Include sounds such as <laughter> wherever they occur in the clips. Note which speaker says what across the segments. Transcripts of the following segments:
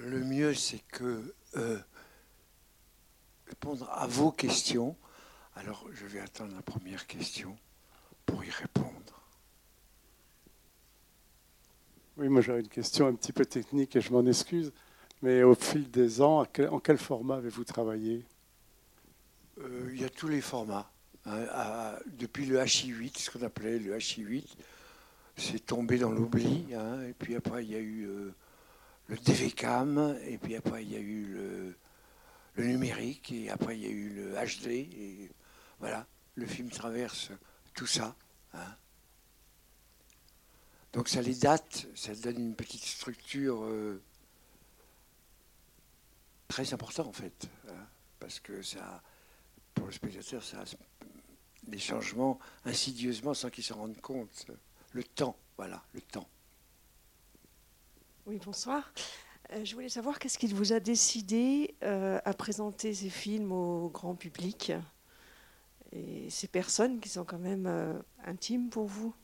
Speaker 1: le mieux, c'est que euh, répondre à vos questions. Alors, je vais attendre la première question pour y répondre.
Speaker 2: Oui, moi j'avais une question un petit peu technique et je m'en excuse. Mais au fil des ans, en quel format avez-vous travaillé?
Speaker 1: Euh, Il y a tous les formats. Hein, depuis le HI8, ce qu'on appelait le HI8, c'est tombé dans l'oubli. Hein, et puis après, il y a eu euh, le DVCAM, et puis après, il y a eu le, numérique, et après, il y a eu le HD. Et voilà, le film traverse tout ça. Hein. Donc ça les date, ça donne une petite structure euh, très importante en fait, parce que ça, pour le spectateur, ça des changements insidieusement sans qu'ils se rendent compte. Le temps, voilà, le temps.
Speaker 3: Oui, bonsoir. Euh, je voulais savoir qu'est-ce qui vous a décidé euh, à présenter ces films au grand public et ces personnes qui sont quand même euh, intimes pour vous?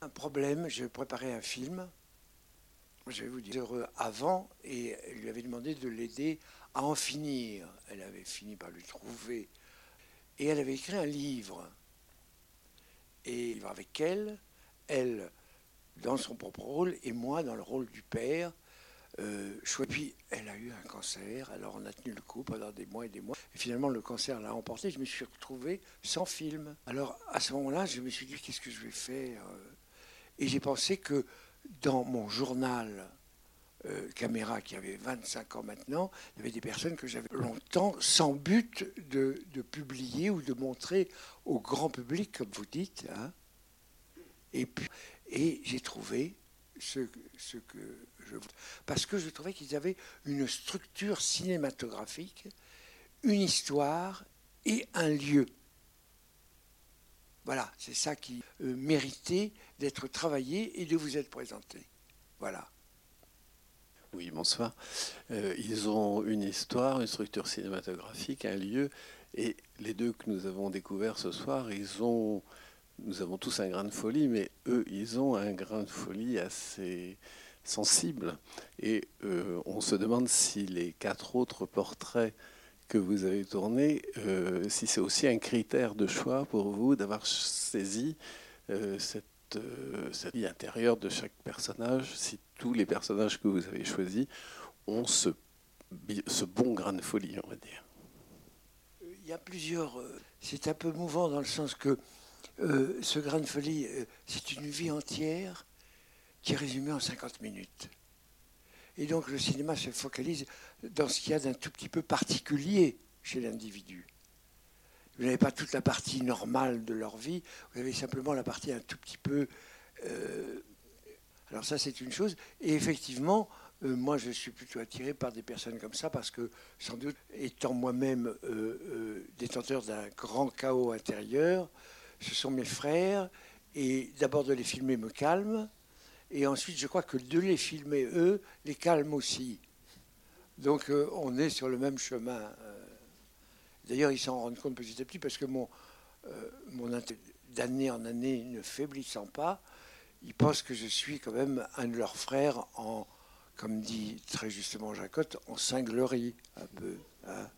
Speaker 1: Un problème, j'ai préparé un film, je vais vous dire, heureux avant, et lui avait demandé de l'aider à en finir. Elle avait fini par lui trouver et elle avait écrit un livre. Et avec elle, elle dans son propre rôle et moi dans le rôle du père. Euh, puis elle a eu un cancer, alors on a tenu le coup pendant des mois et des mois. Et finalement, le cancer l'a emporté. Je me suis retrouvé sans film. Alors à ce moment-là, je me suis dit qu'est-ce que je vais faire Et j'ai pensé que dans mon journal euh, caméra qui avait 25 ans maintenant, il y avait des personnes que j'avais longtemps sans but de, publier ou de montrer au grand public, comme vous dites. Hein. Et, et j'ai trouvé ce, que je parce que je trouvais qu'ils avaient une structure cinématographique, une histoire et un lieu. Voilà, c'est ça qui euh, méritait d'être travaillé et de vous être présenté. Voilà.
Speaker 4: Oui, bonsoir. Euh, ils ont une histoire, une structure cinématographique, un lieu, et les deux que nous avons découverts ce soir, ils ont, nous avons tous un grain de folie, mais eux, ils ont un grain de folie assez sensible. Et euh, on se demande si les quatre autres portraits que vous avez tournés, euh, si c'est aussi un critère de choix pour vous d'avoir saisi cette euh, cette, vie intérieure de chaque personnage, si tous les personnages que vous avez choisis ont ce, ce bon grain de folie, on va dire.
Speaker 1: Il y a plusieurs. C'est un peu mouvant dans le sens que euh, ce grain de folie, c'est une vie entière qui est résumée en 50 minutes. Et donc le cinéma se focalise dans ce qu'il y a d'un tout petit peu particulier chez l'individu. Vous n'avez pas toute la partie normale de leur vie, vous avez simplement la partie un tout petit peu... Euh, alors ça, c'est une chose. Et effectivement, euh, moi, je suis plutôt attiré par des personnes comme ça parce que, sans doute, étant moi-même euh, détenteur d'un grand chaos intérieur, ce sont mes frères. Et d'abord de les filmer me calme. Et ensuite, je crois que de les filmer, eux, les calme aussi. Donc, on est sur le même chemin. D'ailleurs, ils s'en rendent compte petit à petit parce que mon, euh, mon d'année en année ne faiblissant pas, ils pensent que je suis quand même un de leurs frères en, comme dit très justement Jacotte, en cinglerie un peu. Hein.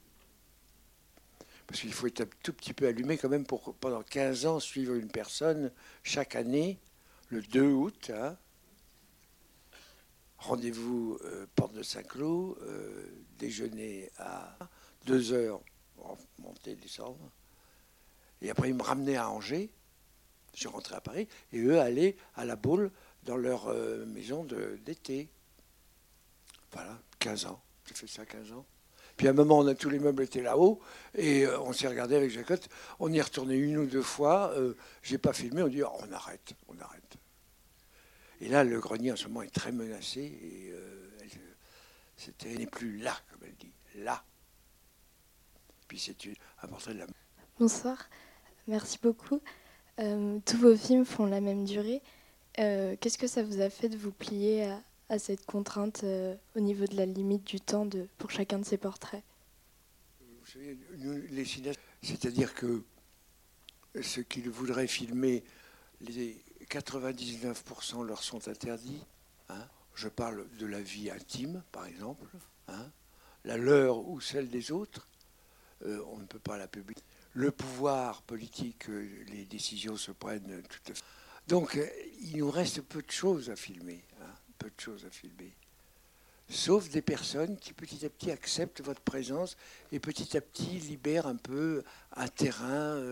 Speaker 1: Parce qu'il faut être un tout petit peu allumé quand même pour pendant 15 ans suivre une personne chaque année, le 2 août. Hein. Rendez-vous euh, porte de Saint-Cloud, euh, déjeuner à 2 heures monter, descendre. Et après, ils me ramenaient à Angers. Je rentrais à Paris. Et eux allaient à la boule dans leur euh, maison d'été. Voilà, 15 ans. J'ai fait ça 15 ans. Puis à un moment, on a tous les meubles étaient là-haut et euh, on s'est regardé avec Jacotte. On y est retourné une ou deux fois. Euh, j'ai pas filmé. On dit oh, on arrête, on arrête. Et là, le grenier en ce moment est très menacé et c'était n'est plus là, comme elle dit, là c'est un portrait de la.
Speaker 5: Bonsoir, merci beaucoup. Euh, tous vos films font la même durée. Euh, qu'est-ce que ça vous a fait de vous plier à, cette contrainte euh, au niveau de la limite du temps pour chacun de ces portraits
Speaker 1: Vous savez, les cinéastes, c'est-à-dire que ceux qui voudraient filmer, les 99% leur sont interdits. Hein. je parle de la vie intime, par exemple, hein, la leur ou celle des autres. Euh, on ne peut pas la publier. Le pouvoir politique, euh, les décisions se prennent tout à fait. Donc, il nous reste peu de choses à filmer. Hein, peu de choses à filmer. Sauf des personnes qui petit à petit acceptent votre présence et petit à petit libèrent un peu un terrain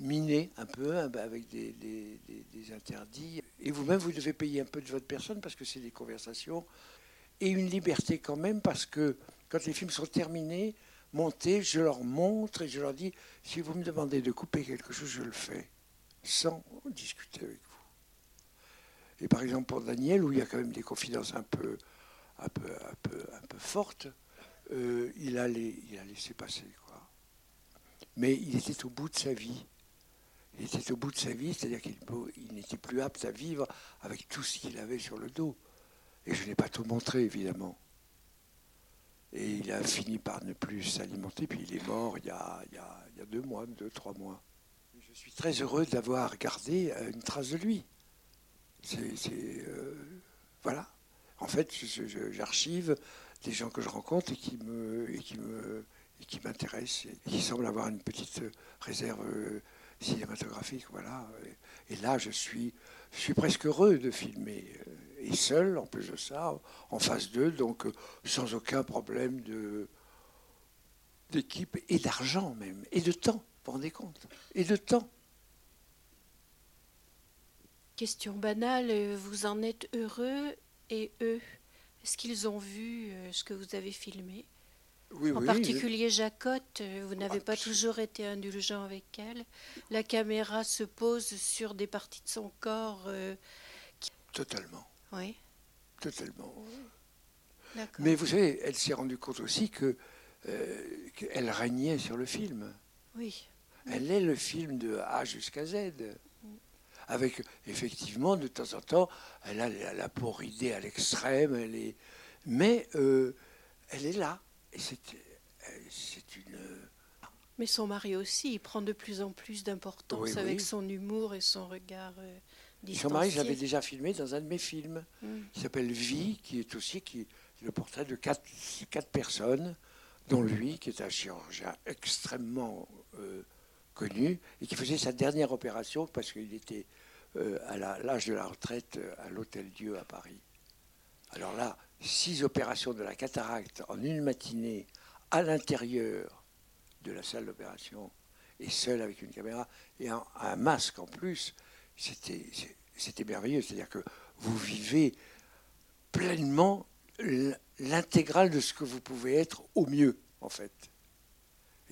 Speaker 1: miné, un peu, hein, bah, avec des, des interdits. Et vous-même, vous devez payer un peu de votre personne parce que c'est des conversations. Et une liberté quand même parce que quand les films sont terminés, monter, je leur montre et je leur dis, si vous me demandez de couper quelque chose, je le fais, sans discuter avec vous. Et par exemple pour Daniel, où il y a quand même des confidences un peu, un peu, un peu, un peu fortes, euh, il, a laissé passer. Quoi. Mais il était au bout de sa vie. Il était au bout de sa vie, c'est-à-dire qu'il il n'était plus apte à vivre avec tout ce qu'il avait sur le dos. Et je n'ai pas tout montré, évidemment. Et il a fini par ne plus s'alimenter, puis il est mort il y, a, il, y a, il y a, deux mois, deux, trois mois. Je suis très heureux d'avoir gardé euh, une trace de lui. C'est, euh, voilà. En fait, j'archive des gens que je rencontre et qui m'intéressent et qui semblent avoir une petite réserve euh, cinématographique. Voilà. Et, là, je suis presque heureux de filmer et seul, en plus de ça, en phase 2, donc euh, sans aucun problème d'équipe et d'argent même, et de temps, vous vous rendez compte? Et de temps.
Speaker 6: Question banale, euh, vous en êtes heureux et eux Est-ce qu'ils ont vu euh, ce que vous avez filmé?
Speaker 1: Oui,
Speaker 6: en particulier Jacotte, vous n'avez pas toujours été indulgent avec elle. La caméra se pose sur des parties de son corps.
Speaker 1: Totalement.
Speaker 6: Oui.
Speaker 1: Totalement. Mais vous savez, elle s'est rendue compte aussi que euh, qu'elle régnait sur le film.
Speaker 6: Oui.
Speaker 1: Elle est le film de A jusqu'à Z. Avec effectivement, de temps en temps, elle a la, pauvre idée à l'extrême, elle est, mais euh, elle est là. Et c'est, c'est une.
Speaker 6: Mais son mari aussi, il prend de plus en plus d'importance avec son humour et son regard. Euh,
Speaker 1: son mari, je l'avais déjà filmé dans un de mes films, mm. qui s'appelle Vie, qui est aussi qui le portrait de quatre, quatre, personnes, dont lui, qui est un chirurgien extrêmement euh, connu, et qui faisait sa dernière opération parce qu'il était euh, à l'âge de la retraite euh, à l'Hôtel Dieu à Paris. Alors là, six opérations de la cataracte en une matinée à l'intérieur de la salle d'opération, et seul avec une caméra, et un masque en plus c'était merveilleux. C'est-à-dire que vous vivez pleinement l'intégrale de ce que vous pouvez être au mieux, en fait.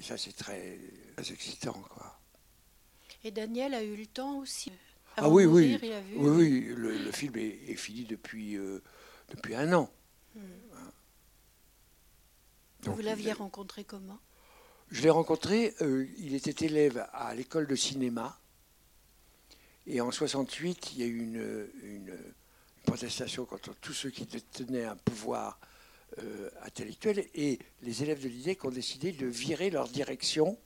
Speaker 1: Et ça, c'est très, excitant, quoi.
Speaker 6: Et Daniel a eu le temps aussi.
Speaker 1: ah oui, oui. oui, oui, le, film est, fini depuis, euh, depuis un an. Hmm.
Speaker 6: vous l'aviez rencontré comment?
Speaker 1: Je l'ai rencontré, euh, il était élève à l'école de cinéma et en 68, il y a eu une, protestation contre tous ceux qui détenaient un pouvoir euh, intellectuel. Et les élèves de l'IDEC ont décidé de virer leur direction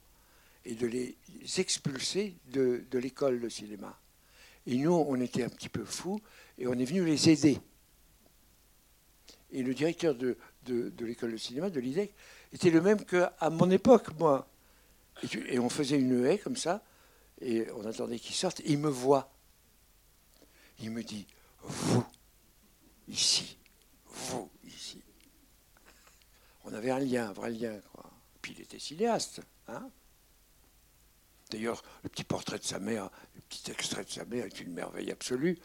Speaker 1: et de les expulser de, l'école de cinéma. Et nous, on était un petit peu fous et on est venu les aider. Et le directeur de, l'école de cinéma, de l'IDEC, était le même qu'à mon époque, moi. Et, et on faisait une haie comme ça, et on attendait qu'il sorte. Il me voit. Il me dit, vous, ici, vous. On avait un lien, un vrai lien. Puis il était cinéaste. Hein D'ailleurs, le petit portrait de sa mère, le petit extrait de sa mère est une merveille absolue.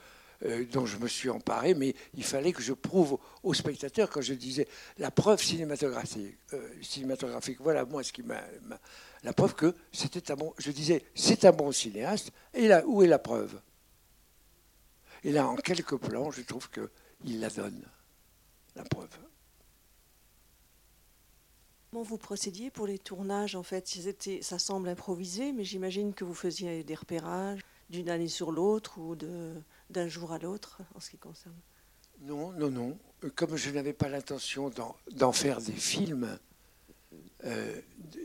Speaker 1: Euh, dont je me suis emparé, mais il fallait que je prouve aux spectateurs, quand je disais la preuve cinématographique, euh, cinématographique voilà moi ce qui m'a la preuve que c'était un bon. Je disais, c'est un bon cinéaste. Et là, où est la preuve? Et là, en quelques plans, je trouve qu'il la donne, la preuve.
Speaker 3: Comment vous procédiez pour les tournages En fait, ça semble improvisé, mais j'imagine que vous faisiez des repérages d'une année sur l'autre ou d'un jour à l'autre en ce qui concerne.
Speaker 1: Non, non, non. Comme je n'avais pas l'intention d'en faire des films, euh,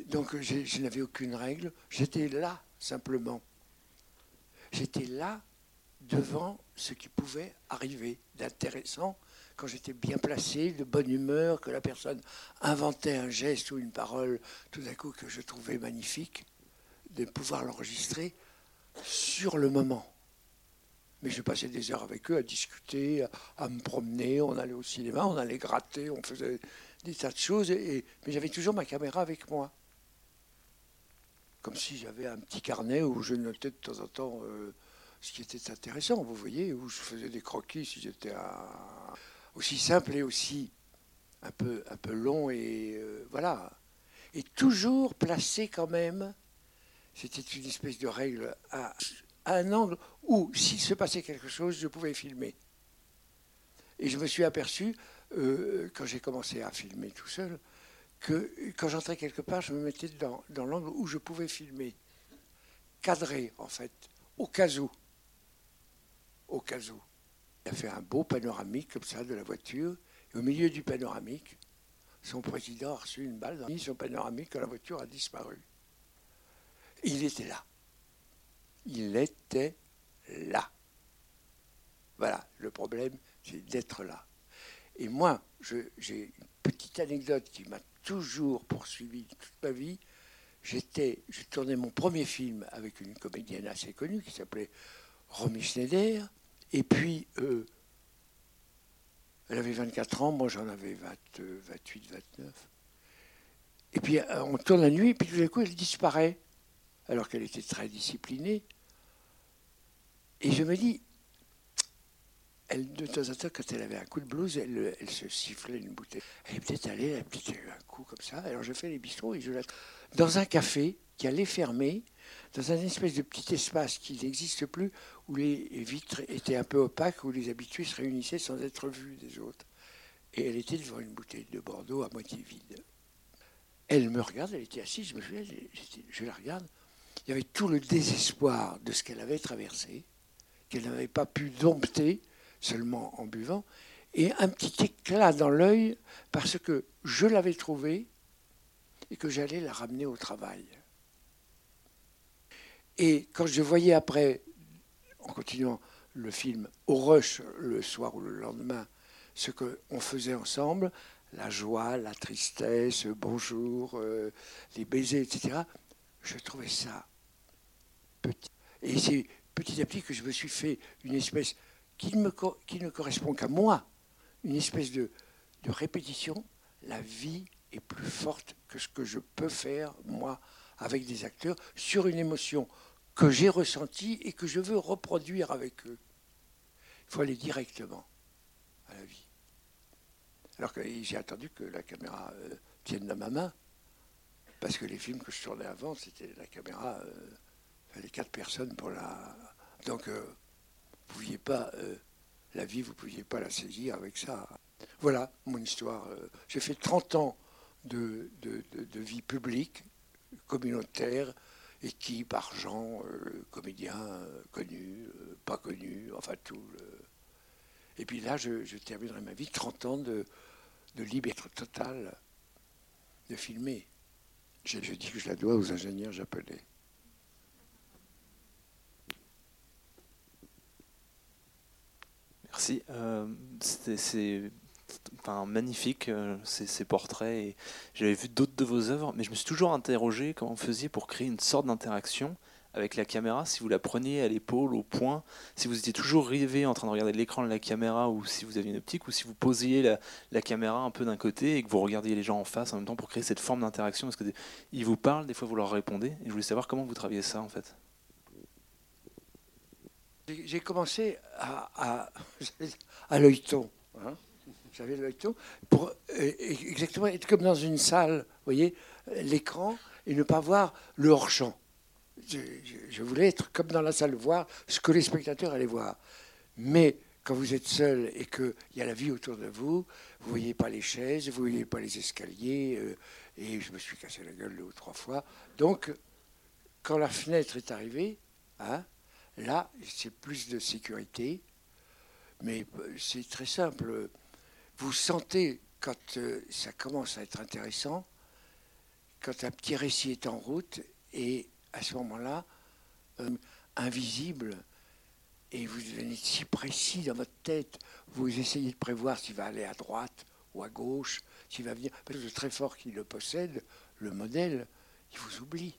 Speaker 1: donc je n'avais aucune règle. J'étais là, simplement. J'étais là devant ce qui pouvait arriver d'intéressant quand j'étais bien placé, de bonne humeur, que la personne inventait un geste ou une parole tout d'un coup que je trouvais magnifique, de pouvoir l'enregistrer sur le moment. Mais je passais des heures avec eux à discuter, à, me promener, on allait au cinéma, on allait gratter, on faisait des tas de choses, mais j'avais toujours ma caméra avec moi. Comme si j'avais un petit carnet où je notais de temps en temps euh, ce qui était intéressant, vous voyez, où je faisais des croquis si j'étais aussi simple et aussi un peu, un peu long, et euh, voilà. Et toujours placé quand même, c'était une espèce de règle à un angle où, s'il se passait quelque chose, je pouvais filmer. Et je me suis aperçu, euh, quand j'ai commencé à filmer tout seul, que quand j'entrais quelque part, je me mettais dans, dans l'angle où je pouvais filmer. Cadré, en fait, au cas où. Au cas où. Il a fait un beau panoramique comme ça de la voiture. Et au milieu du panoramique, son président a reçu une balle dans son panoramique quand la voiture a disparu. Il était là il était là. Voilà, le problème, c'est d'être là. Et moi, j'ai une petite anecdote qui m'a toujours poursuivi toute ma vie. J'étais, j'ai tourné mon premier film avec une comédienne assez connue qui s'appelait Romy Schneider. Et puis, euh, elle avait 24 ans, moi j'en avais 28, 29. Et puis, euh, on tourne la nuit, et puis tout d'un coup, elle disparaît, alors qu'elle était très disciplinée. Et je me dis, elle, de temps en temps, quand elle avait un coup de blues, elle, se sifflait une bouteille. Elle est peut-être allée, elle a peut-être eu un coup comme ça. Alors je fais les bistrots et je la... Dans un café qui allait fermer, dans un espèce de petit espace qui n'existe plus, où les vitres étaient un peu opaques, où les habitués se réunissaient sans être vus des autres. Et elle était devant une bouteille de Bordeaux à moitié vide. Elle me regarde, elle était assise, je me souviens, je la regarde. Il y avait tout le désespoir de ce qu'elle avait traversé qu'elle n'avait pas pu dompter seulement en buvant, et un petit éclat dans l'œil parce que je l'avais trouvée et que j'allais la ramener au travail. Et quand je voyais après, en continuant le film, au rush, le soir ou le lendemain, ce qu'on faisait ensemble, la joie, la tristesse, bonjour, euh, les baisers, etc., je trouvais ça petit. Et c'est petit à petit que je me suis fait une espèce qui, ne correspond qu'à moi, une espèce de, de répétition. La vie est plus forte que ce que je peux faire, moi, avec des acteurs, sur une émotion que j'ai ressentie et que je veux reproduire avec eux. Il faut aller directement à la vie. Alors que j'ai attendu que la caméra euh, tienne dans ma main, parce que les films que je tournais avant, c'était la caméra. Euh, les quatre personnes pour la. Donc, euh, pouviez pas. Euh, la vie, vous ne pouviez pas la saisir avec ça. Voilà mon histoire. Euh. J'ai fait 30 ans de, de, vie publique, communautaire, équipe, argent, comédien connu, pas connu, enfin tout. Et puis là, je, terminerai ma vie 30 ans de, de liberté totale de filmer. Je dis que je la dois aux ingénieurs japonais.
Speaker 7: Merci. Euh, c'est magnifique euh, ces, portraits. J'avais vu d'autres de vos œuvres, mais je me suis toujours interrogé comment vous faisiez pour créer une sorte d'interaction avec la caméra, si vous la preniez à l'épaule, au point, si vous étiez toujours rivé en train de regarder l'écran de la caméra, ou si vous aviez une optique, ou si vous posiez la, la caméra un peu d'un côté et que vous regardiez les gens en face en même temps pour créer cette forme d'interaction. Parce qu'ils vous parlent, des fois vous leur répondez. Et je voulais savoir comment vous travaillez ça en fait.
Speaker 1: J'ai commencé à, à, <laughs> à l'œilleton. Hein. J'avais l'œilleton pour euh, exactement être comme dans une salle, vous voyez, l'écran, et ne pas voir le hors-champ. Je, voulais être comme dans la salle, voir ce que les spectateurs allaient voir. Mais quand vous êtes seul et qu'il y a la vie autour de vous, vous ne voyez pas les chaises, vous ne voyez pas les escaliers, euh, et je me suis cassé la gueule deux ou trois fois. Donc, quand la fenêtre est arrivée, hein, Là, c'est plus de sécurité, mais euh, c'est très simple. Vous sentez quand euh, ça commence à être intéressant, quand un petit récit est en route, et à ce moment-là, euh, invisible et vous devenez si précis dans votre tête, vous essayez de prévoir s'il va aller à droite ou à gauche, s'il va venir. Parce que le très fort qui le possède, le modèle, il vous oublie.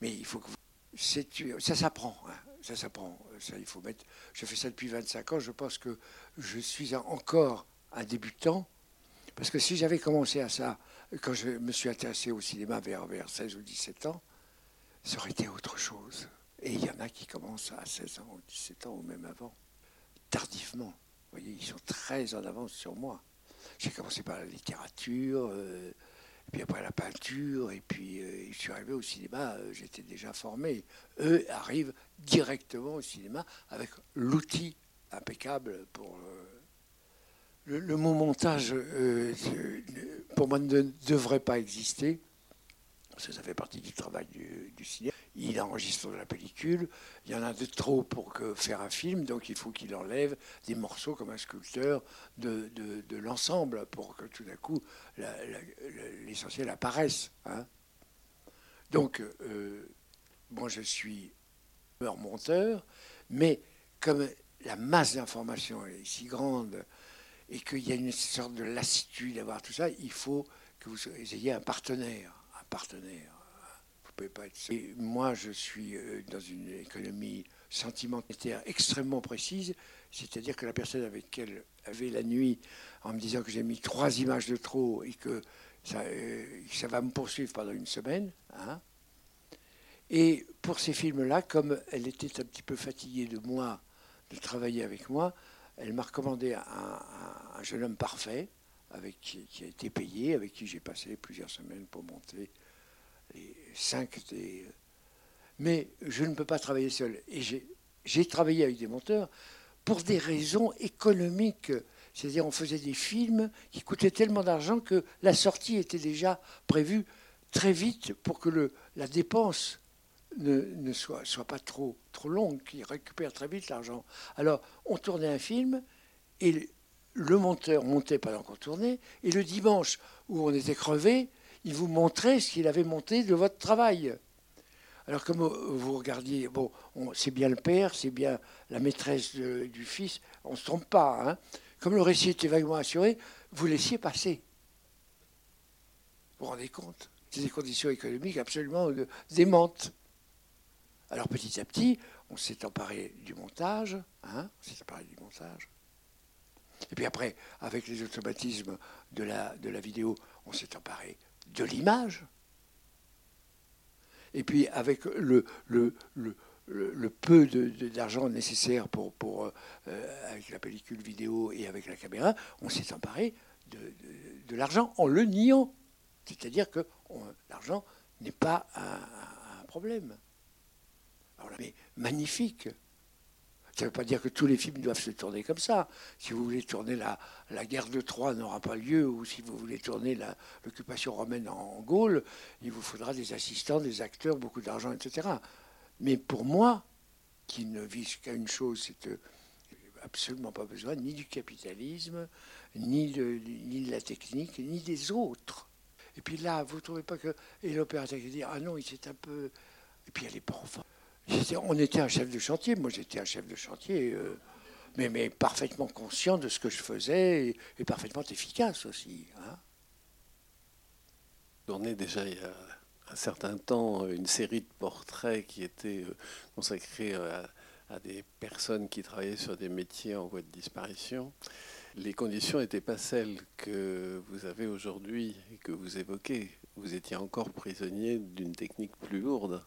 Speaker 1: Mais il faut que vous... ça s'apprend, hein. ça s'apprend. Ça, il faut mettre. Je fais ça depuis 25 ans. Je pense que je suis encore un débutant, parce que si j'avais commencé à ça quand je me suis intéressé au cinéma vers, vers 16 ou 17 ans, ça aurait été autre chose. Et il y en a qui commencent à 16 ans, ou 17 ans, ou même avant, tardivement. Vous voyez, ils sont très en avance sur moi. J'ai commencé par la littérature, euh, puis après la peinture, et puis euh, je suis arrivé au cinéma, euh, j'étais déjà formé. Eux arrivent directement au cinéma avec l'outil impeccable pour... Le, le, mot montage, pour moi, ne devrait pas exister ça fait partie du travail du, cinéma. Il enregistre de la pellicule, il y en a de trop pour faire un film, donc il faut qu'il enlève des morceaux comme un sculpteur de, l'ensemble pour que tout d'un coup l'essentiel apparaisse. Hein. Donc, euh, moi je suis monteur, mais comme la masse d'informations est si grande et qu'il y a une sorte de lassitude d'avoir tout ça, il faut que vous ayez un partenaire. Et moi, je suis euh, dans une économie sentimentaire extrêmement précise, c'est-à-dire que la personne avec laquelle avait la nuit, en me disant que j'ai mis trois images de trop et que ça, euh, va me poursuivre pendant une semaine. Hein. Et pour ces films-là, comme elle était un petit peu fatiguée de moi, de travailler avec moi, elle m'a recommandé un, un, jeune homme parfait, avec qui, qui, a été payé, avec qui j'ai passé plusieurs semaines pour monter cinq Mais je ne peux pas travailler seul. Et j'ai travaillé avec des monteurs pour des raisons économiques. C'est-à-dire, on faisait des films qui coûtaient tellement d'argent que la sortie était déjà prévue très vite pour que la dépense ne, soit, pas trop, trop longue, qu'il récupère très vite l'argent. Alors, on tournait un film et le monteur montait pendant qu'on tournait, et le dimanche où on était crevé, il vous montrait ce qu'il avait monté de votre travail. Alors comme vous regardiez, bon, c'est bien le père, c'est bien la maîtresse du fils, on ne se trompe pas. Hein. Comme le récit était vaguement assuré, vous laissiez passer. Vous vous rendez compte C'est des conditions économiques absolument démentes. Alors petit à petit, on s'est emparé du montage, hein, on s'est emparé du montage. Et puis après, avec les automatismes de la vidéo, on s'est emparé de l'image. Et puis avec le, le, le, peu d'argent nécessaire pour, euh, avec la pellicule vidéo et avec la caméra, on s'est emparé de, l'argent en le niant. C'est-à-dire que l'argent n'est pas un, un problème. Alors mais magnifique. Ça ne veut pas dire que tous les films doivent se tourner comme ça. Si vous voulez tourner la, guerre de Troie n'aura pas lieu, ou si vous voulez tourner l'occupation romaine en, Gaule, il vous faudra des assistants, des acteurs, beaucoup d'argent, etc. Mais pour moi, qui ne vise qu'à une chose, c'est que absolument pas besoin ni du capitalisme, ni de, ni de la technique, ni des autres. Et puis là, vous ne trouvez pas que. Et l'opérateur qui dit Ah non, il s'est un peu. Et puis elle est pas enfin on était un chef de chantier, moi j'étais un chef de chantier, euh, mais, parfaitement conscient de ce que je faisais et, parfaitement efficace aussi. Hein.
Speaker 4: On est déjà il y a un certain temps une série de portraits qui étaient euh, consacrés à, à des personnes qui travaillaient sur des métiers en voie de disparition. Les conditions n'étaient pas celles que vous avez aujourd'hui et que vous évoquez. Vous étiez encore prisonnier d'une technique plus lourde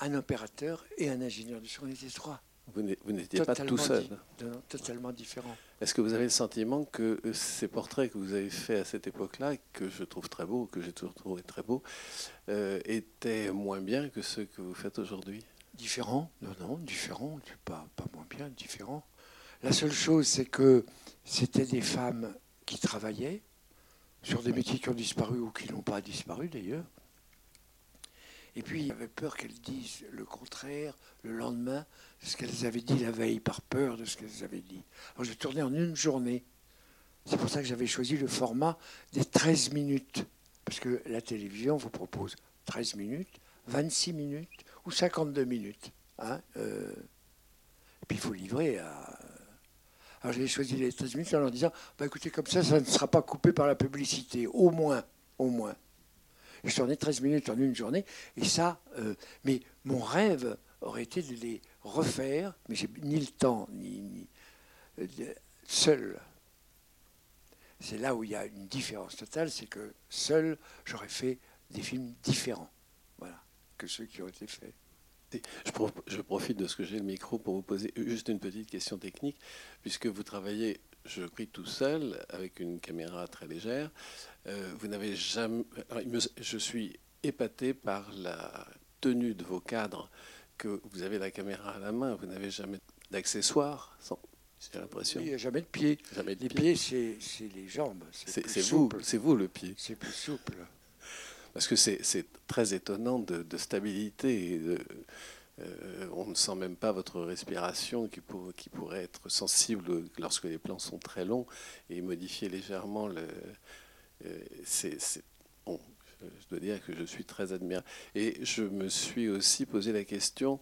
Speaker 1: un opérateur et un ingénieur du son. On était trois.
Speaker 4: Vous n'étiez pas tout seul.
Speaker 1: totalement différent.
Speaker 4: Est-ce que vous avez le sentiment que euh, ces portraits que vous avez faits à cette époque-là, que je trouve très beaux, que j'ai toujours trouvé très beaux, euh, étaient moins bien que ceux que vous faites aujourd'hui?
Speaker 1: Différents? Non, non, différents. Pas, pas moins bien, différents. La seule chose, c'est que c'était des femmes qui travaillaient sur des métiers qui ont disparu ou qui n'ont pas disparu d'ailleurs. Et puis, il avait peur qu'elles disent le contraire le lendemain de ce qu'elles avaient dit la veille, par peur de ce qu'elles avaient dit. Alors, j'ai tourné en une journée. C'est pour ça que j'avais choisi le format des 13 minutes. Parce que la télévision vous propose 13 minutes, 26 minutes ou 52 minutes. Hein, euh. Puis il faut livrer à. Alors j'ai choisi les 13 minutes en leur disant bah, écoutez, comme ça, ça ne sera pas coupé par la publicité, au moins. Au moins. Je tournais 13 minutes en une journée, et ça. euh, mais mon rêve aurait été de les refaire, mais j'ai ni le temps, ni. euh, seul. C'est là où il y a une différence totale, c'est que seul, j'aurais fait des films différents, voilà, que ceux qui ont été faits.
Speaker 4: Je profite de ce que j'ai le micro pour vous poser juste une petite question technique, puisque vous travaillez, je prie tout seul, avec une caméra très légère. Euh, vous n'avez jamais. alors, je suis épaté par la tenue de vos cadres, que vous avez la caméra à la main, vous n'avez jamais d'accessoires, sans- j'ai l'impression.
Speaker 1: Il n'y a jamais de pied.
Speaker 4: Jamais de
Speaker 1: Les
Speaker 4: pied.
Speaker 1: pieds, c'est c'est les jambes.
Speaker 4: C'est vous, c'est vous le pied.
Speaker 1: C'est plus souple.
Speaker 4: Parce que c'est c'est très étonnant de, de stabilité. et de- euh, on ne sent même pas votre respiration qui, pour- qui pourrait être sensible lorsque les plans sont très longs et modifier légèrement euh, c'est je, dois dire que je suis très admirable. Et je me suis aussi posé la question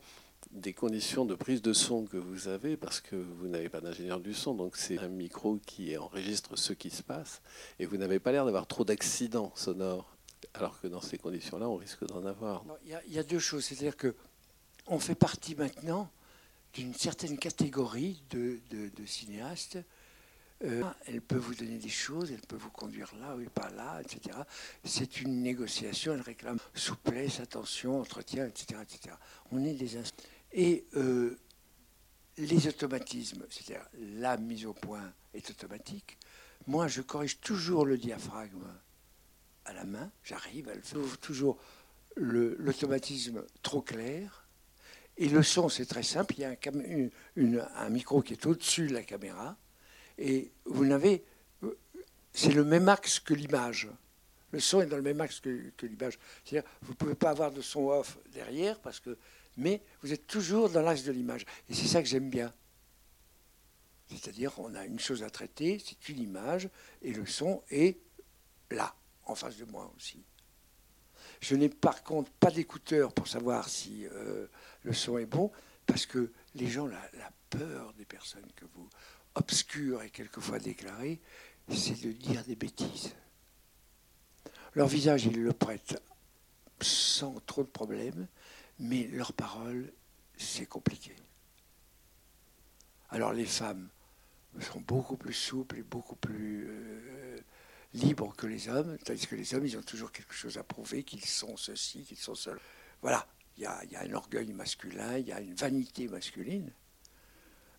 Speaker 4: des conditions de prise de son que vous avez, parce que vous n'avez pas d'ingénieur du son, donc c'est un micro qui enregistre ce qui se passe, et vous n'avez pas l'air d'avoir trop d'accidents sonores. Alors que dans ces conditions-là, on risque d'en avoir.
Speaker 1: Il y, y a deux choses. C'est-à-dire que on fait partie maintenant d'une certaine catégorie de, cinéastes. Euh, elle peut vous donner des choses, elle peut vous conduire là ou pas là, etc. C'est une négociation, elle réclame souplesse, attention, entretien, etc. etc. On est des Et euh, les automatismes, c'est-à-dire la mise au point est automatique. Moi, je corrige toujours le diaphragme à la main, j'arrive à le faire. J'ouvre toujours l'automatisme trop clair. Et le son, c'est très simple. Il y a un, micro qui est au-dessus de la caméra. Et vous n'avez. C'est le même axe que l'image. Le son est dans le même axe que, que l'image. C'est-à-dire, vous ne pouvez pas avoir de son off derrière, parce que, mais vous êtes toujours dans l'axe de l'image. Et c'est ça que j'aime bien. C'est-à-dire, on a une chose à traiter, c'est une image, et le son est là, en face de moi aussi. Je n'ai par contre pas d'écouteurs pour savoir si euh, le son est bon, parce que les gens, la, peur des personnes que vous obscures et quelquefois déclarées, c'est de dire des bêtises. Leur visage, ils le prêtent sans trop de problèmes, mais leurs paroles, c'est compliqué. Alors les femmes sont beaucoup plus souples et beaucoup plus euh, libres que les hommes, tandis que les hommes, ils ont toujours quelque chose à prouver, qu'ils sont ceci, qu'ils sont seuls. Voilà, il y a, il y a un orgueil masculin, il y a une vanité masculine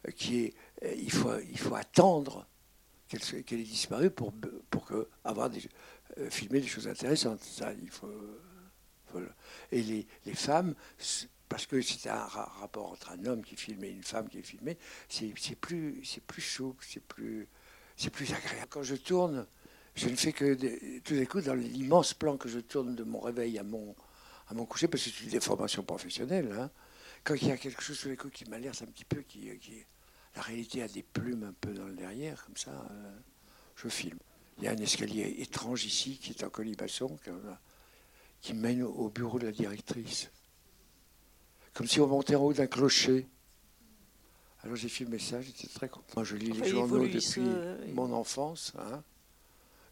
Speaker 1: euh, qui est, euh, il faut, il faut attendre qu'elle qu'elle ait disparu pour, pour que, avoir des, euh, filmer des choses intéressantes. Il faut, et les, les femmes, parce que c'est un ra- rapport entre un homme qui filme et une femme qui est filmée, c'est plus, plus souple, c'est plus, plus agréable. Quand je tourne, je ne fais que tout d'un coup dans l'immense plan que je tourne de mon réveil à mon, à mon coucher, parce que c'est une déformation professionnelle. hein. Quand il y a quelque chose sur les coups qui m'alerte un petit peu, qui, qui la réalité a des plumes un peu dans le derrière, comme ça, euh, je filme. Il y a un escalier étrange ici qui est en colimaçon, qui, qui mène au bureau de la directrice. Comme si on montait en haut d'un clocher. Alors j'ai filmé ça, j'étais très content. Moi je lis
Speaker 3: Enfin,
Speaker 1: les journaux depuis
Speaker 3: euh,
Speaker 1: mon enfance. hein.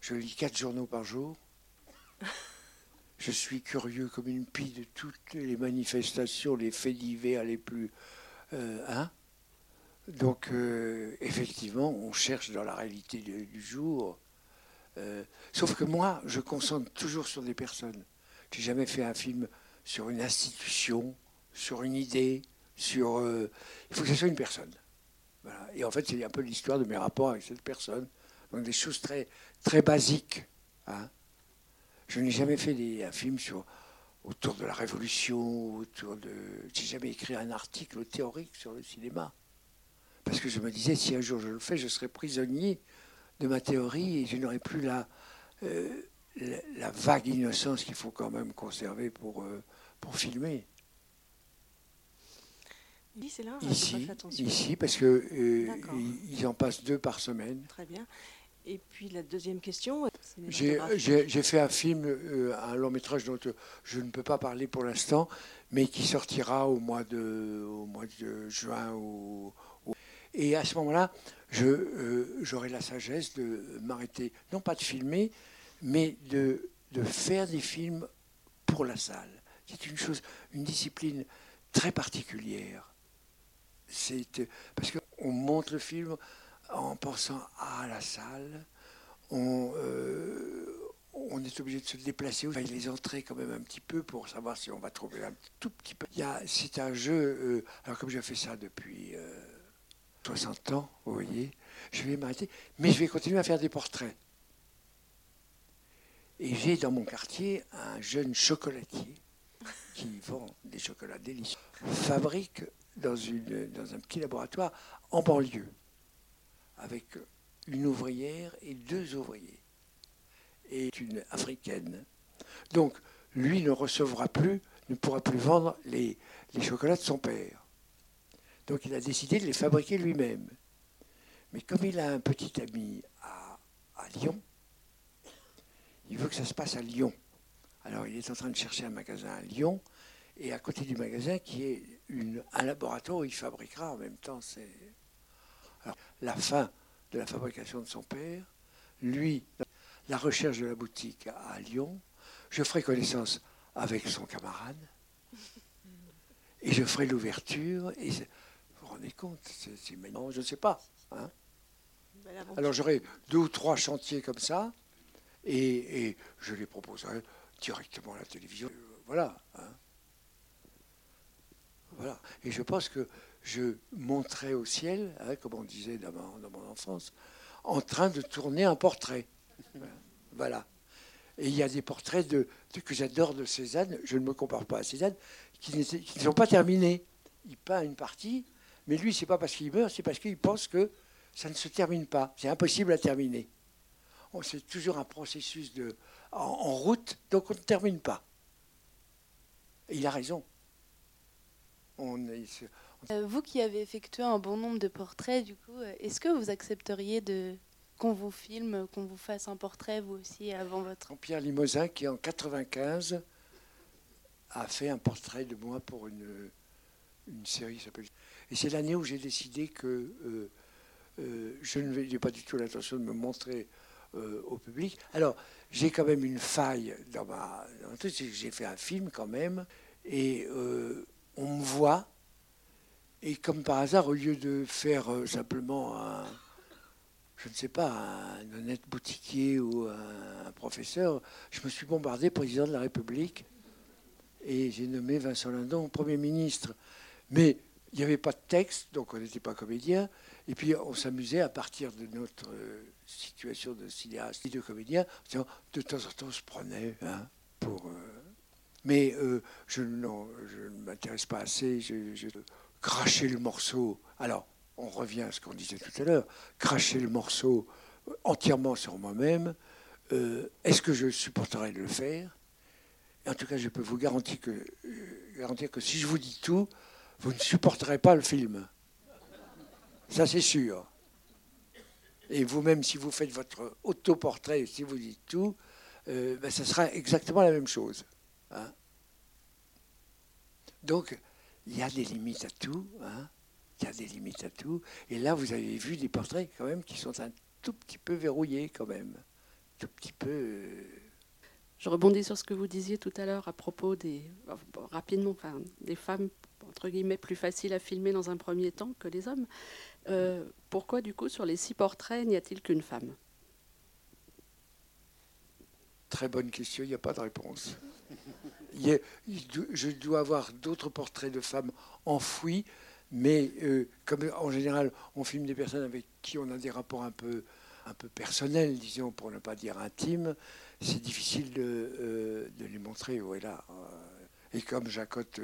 Speaker 1: Je lis quatre journaux par jour. Je suis curieux comme une pie de toutes les manifestations, les faits divers les plus. euh, hein Donc, euh, effectivement, on cherche dans la réalité du, jour. Euh, sauf que moi, je concentre toujours sur des personnes. J'ai jamais fait un film sur une institution, sur une idée, sur. il faut que ce soit une personne. Et en fait, c'est un peu l'histoire de mes rapports avec cette personne. Donc des choses très, très basiques. hein. Je n'ai jamais fait des, un film sur, autour de la Révolution, autour de. J'ai jamais écrit un article théorique sur le cinéma. Parce que je me disais, si un jour je le fais, je serai prisonnier de ma théorie et je n'aurai plus la, euh, la, la vague innocence qu'il faut quand même conserver pour, euh, pour filmer.
Speaker 3: Là, hein,
Speaker 1: Ici,
Speaker 3: fait attention.
Speaker 1: ici, parce que euh, ils en passent deux par semaine.
Speaker 3: Très bien. Et puis la deuxième question.
Speaker 1: J'ai fait un film, euh, un long métrage dont euh, je ne peux pas parler pour l'instant, mais qui sortira au mois de, juin. Et à ce moment-là, j'aurai la sagesse de m'arrêter, non pas de filmer, mais de, de faire des films pour la salle. C'est une chose, une discipline très particulière. C'est parce qu'on monte le film en pensant à la salle. On, euh, est obligé de se déplacer, va les entrer quand même un petit peu pour savoir si on va trouver un tout petit peu. C'est un jeu, euh, alors comme j'ai fait ça depuis 60 euh, ans, vous voyez, je vais m'arrêter, mais je vais continuer à faire des portraits. Et j'ai dans mon quartier un jeune chocolatier qui vend des chocolats délicieux, fabrique dans un petit laboratoire en banlieue, avec une ouvrière et deux ouvriers, et une africaine. Donc, lui ne recevra plus, ne pourra plus vendre les, les chocolats de son père. Donc, il a décidé de les fabriquer lui-même. Mais comme il a un petit ami à, à Lyon, il veut que ça se passe à Lyon. Alors il est en train de chercher un magasin à Lyon, et à côté du magasin qui est une, un laboratoire où il fabriquera en même temps la fin de la fabrication de son père, lui, la recherche de la boutique à Lyon, je ferai connaissance avec son camarade, et je ferai l'ouverture, et vous vous rendez compte, c'est maintenant, je ne sais pas. Hein. Alors j'aurai deux ou trois chantiers comme ça, et, je les proposerai directement à la télévision. Voilà. Hein. Voilà. Et je pense que je monterai au ciel, hein, comme on disait dans, mon enfance, en train de tourner un portrait. Voilà. Et il y a des portraits de, que j'adore de Cézanne, je ne me compare pas à Cézanne, qui, ne sont pas terminés. Il peint une partie, mais lui, c'est pas parce qu'il meurt, c'est parce qu'il pense que ça ne se termine pas. C'est impossible à terminer c'est toujours un processus de, en, route, donc on ne termine pas. Et il a raison.
Speaker 8: Euh, vous qui avez effectué un bon nombre de portraits, du coup, euh, est-ce que vous accepteriez de qu'on vous filme, qu'on vous fasse un portrait vous aussi avant votre
Speaker 1: Pierre Limosin qui en 95 a fait un portrait de moi pour une, une série s'appelle. Et c'est l'année où j'ai décidé que euh, je n'ai pas du tout l'intention de me montrer euh, au public. Alors, j'ai quand même une faille dans ma. J'ai fait un film quand même, et euh, on me voit, et comme par hasard, au lieu de faire euh, simplement un. Je ne sais pas, un honnête boutiquier ou un, professeur, je me suis bombardé président de la République et j'ai nommé Vincent Lindon Premier ministre. Mais il n'y avait pas de texte, donc on n'était pas comédien. Et puis on s'amusait à partir de notre euh, situation de cinéaste et de comédien, de temps en temps on se prenait hein, pour. Euh, mais je, non, je ne m'intéresse pas assez. Cracher le morceau. Alors, on revient à ce qu'on disait tout à l'heure. Cracher le morceau entièrement sur moi-même. Est-ce que je supporterais de le faire? En tout cas, je peux vous garantir que, garantir que si je vous dis tout, vous ne supporterez pas le film. Ça, c'est sûr. Et vous-même, si vous faites votre autoportrait, si vous dites tout, euh, ben, ça sera exactement la même chose. Hein. Donc, il y a des limites à tout. Hein. Il y a des limites à tout. Et là, vous avez vu des portraits quand même qui sont un tout petit peu verrouillés quand même. Tout petit peu. Euh,
Speaker 9: Je rebondis sur ce que vous disiez tout à l'heure à propos des rapidement, enfin, des femmes entre guillemets plus faciles à filmer dans un premier temps que les hommes. Euh, pourquoi, du coup, sur les six portraits, n'y a-t-il qu'une femme?
Speaker 1: Très bonne question, il n'y a pas de réponse. Je dois avoir d'autres portraits de femmes enfouis, mais euh, comme en général, on filme des personnes avec qui on a des rapports un peu, un peu personnels, disons, pour ne pas dire intimes, c'est difficile de, euh, les montrer. Voilà. Et comme Jacotte,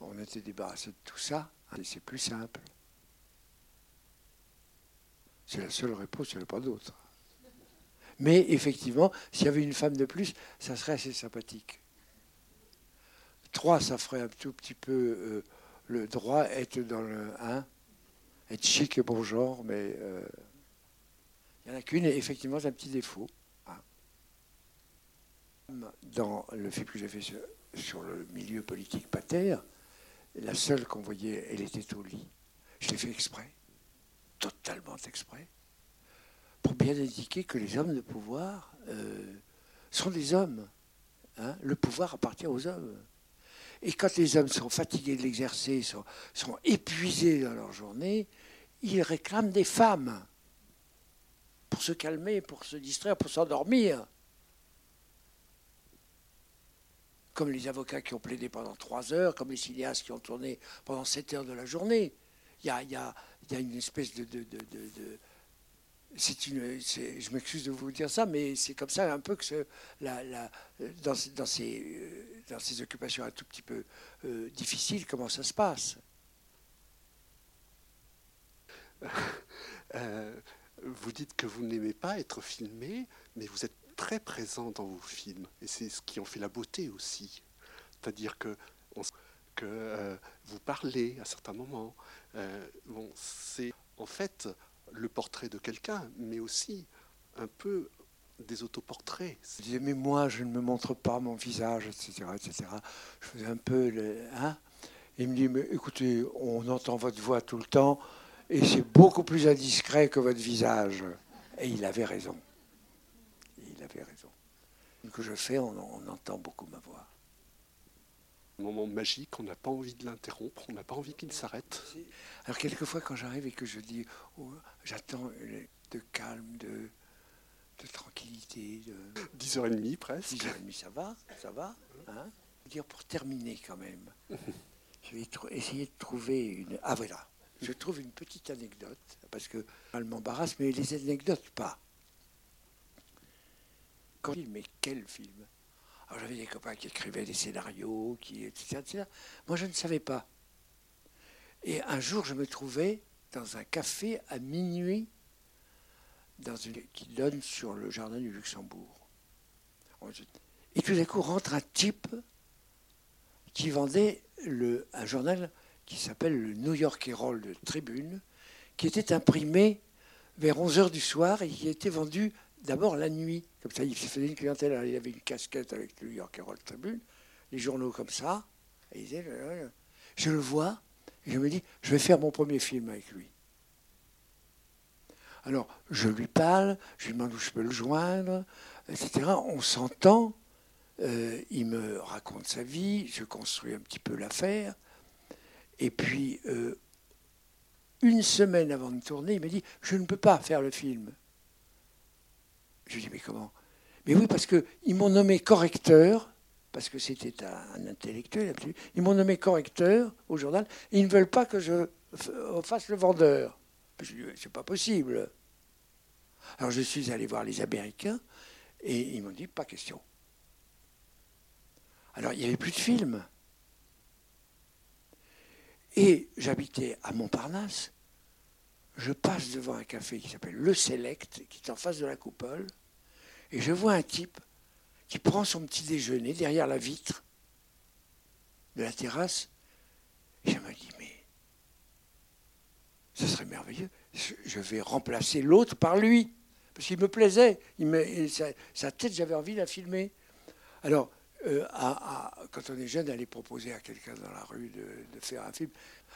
Speaker 1: on était débarrassé de tout ça, c'est plus simple. C'est la seule réponse, il n'y en a pas d'autre. Mais effectivement, s'il y avait une femme de plus, ça serait assez sympathique. Trois, ça ferait un tout petit peu euh, le droit, être dans le 1, être chic et bon genre, mais euh, Il n'y en a qu'une, et effectivement, c'est un petit défaut. Hein. Dans le film que j'ai fait sur, sur le milieu politique pater, la seule qu'on voyait, elle était au lit. Je l'ai fait exprès, totalement exprès, pour bien indiquer que les hommes de pouvoir euh, sont des hommes. Hein. Le pouvoir appartient aux hommes. Et quand les hommes sont fatigués de l'exercer, sont, épuisés dans leur journée, ils réclament des femmes pour se calmer, pour se distraire, pour s'endormir. Comme les avocats qui ont plaidé pendant trois heures, comme les cinéastes qui ont tourné pendant sept heures de la journée. Il y a, une espèce de c'est une, je m'excuse de vous dire ça, mais c'est comme ça un peu que la, dans, ces, occupations un tout petit peu euh, difficiles, comment ça se passe?
Speaker 10: Euh, vous dites que vous n'aimez pas être filmé, mais vous êtes très présent dans vos films, et c'est ce qui en fait la beauté aussi. C'est-à-dire que, que euh, vous parlez à certains moments. Euh, bon, c'est en fait le portrait de quelqu'un, mais aussi un peu des autoportraits.
Speaker 1: Je disais, mais moi, je ne me montre pas mon visage, etc. etc. Je faisais un peu. Hein il me dit, mais écoutez, on entend votre voix tout le temps, et c'est beaucoup plus indiscret que votre visage. Et il avait raison. Il avait raison. Que je fais, on entend beaucoup ma voix.
Speaker 10: Un moment magique, on n'a pas envie de l'interrompre, on n'a pas envie qu'il s'arrête.
Speaker 1: Alors quelquefois quand j'arrive et que je dis, oh, j'attends de calme, de, de tranquillité. De...
Speaker 10: 10h30 presque.
Speaker 1: 10h30, ça va, ça va. Hein dire pour terminer quand même, <laughs> je vais essayer de trouver une... Ah voilà, je trouve une petite anecdote, parce que elle m'embarrasse, mais les anecdotes pas. Quand mais quel film? J'avais des copains qui écrivaient des scénarios, qui etc.. Moi je ne savais pas. Et un jour je me trouvais dans un café à minuit qui donne sur le jardin du Luxembourg. Et tout d'un coup rentre un type qui vendait le, un journal qui s'appelle le New York Herald Tribune, qui était imprimé vers 11h du soir et qui était vendu d'abord la nuit. Comme ça, il faisait une clientèle. il avait une casquette avec le New York Herald Tribune, les journaux comme ça. Et il disait, je le vois, je me dis, je vais faire mon premier film avec lui. Alors, je lui parle, je lui demande où je peux le joindre, etc. On s'entend, euh, il me raconte sa vie, je construis un petit peu l'affaire. Et puis, euh, une semaine avant de tourner, il m'a dit Je ne peux pas faire le film. Je lui dit Mais comment? Mais oui, parce qu'ils m'ont nommé correcteur, parce que c'était un, intellectuel absolu. Ils m'ont nommé correcteur au journal, et ils ne veulent pas que je fasse le vendeur. Je lui dit C'est pas possible. Alors je suis allé voir les Américains, et ils m'ont dit Pas question. Alors il n'y avait plus de films. Et j'habitais à Montparnasse. Je passe devant un café qui s'appelle Le Select, qui est en face de la coupole, et je vois un type qui prend son petit déjeuner derrière la vitre de la terrasse. Et je me dis, mais ce serait merveilleux. Je vais remplacer l'autre par lui. Parce qu'il me plaisait. Sa, tête, j'avais envie de la filmer. Alors, euh, quand on est jeune, aller proposer à quelqu'un dans la rue de, faire un film.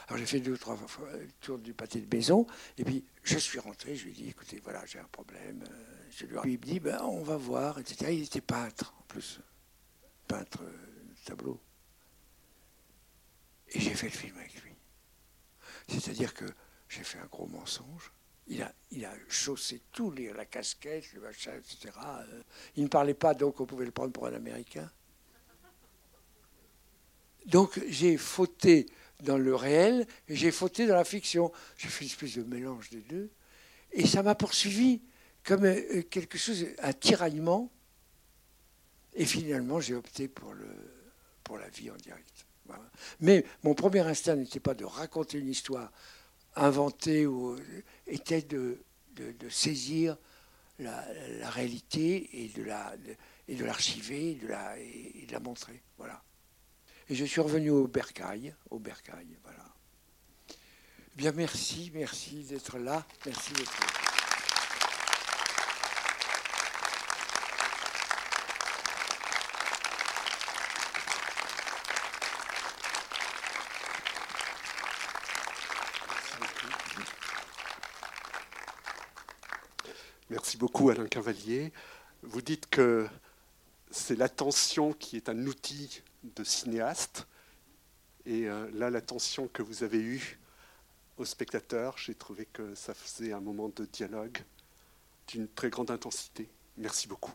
Speaker 1: Alors j'ai fait deux ou trois fois le tour du pâté de maison, et puis je suis rentré, je lui ai dit, écoutez, voilà, j'ai un problème. Euh, je lui ai... il me dit, ben, on va voir, etc. Il était peintre, en plus, peintre de euh, tableau. Et j'ai fait le film avec lui. C'est-à-dire que j'ai fait un gros mensonge. Il a, chaussé tout, les, la casquette, le machin, etc. Il ne parlait pas, donc on pouvait le prendre pour un Américain. Donc j'ai fauté dans le réel et j'ai fauté dans la fiction. J'ai fait une espèce de mélange des deux. Et ça m'a poursuivi comme euh, quelque chose, un tiraillement. Et finalement, j'ai opté pour, le, pour la vie en direct. Mais mon premier instinct n'était pas de raconter une histoire inventée, ou, était de, de, saisir la, réalité et de l'archiver la, et, de la, et de la montrer. Voilà. Et je suis revenu au Bercail, au Bercail, voilà. Eh bien, merci, merci d'être là, merci d'être là.
Speaker 10: Merci beaucoup Alain Cavalier. Vous dites que c'est l'attention qui est un outil de cinéaste. Et euh, là, l'attention que vous avez eue aux spectateurs, j'ai trouvé que ça faisait un moment de dialogue d'une très grande intensité. Merci beaucoup.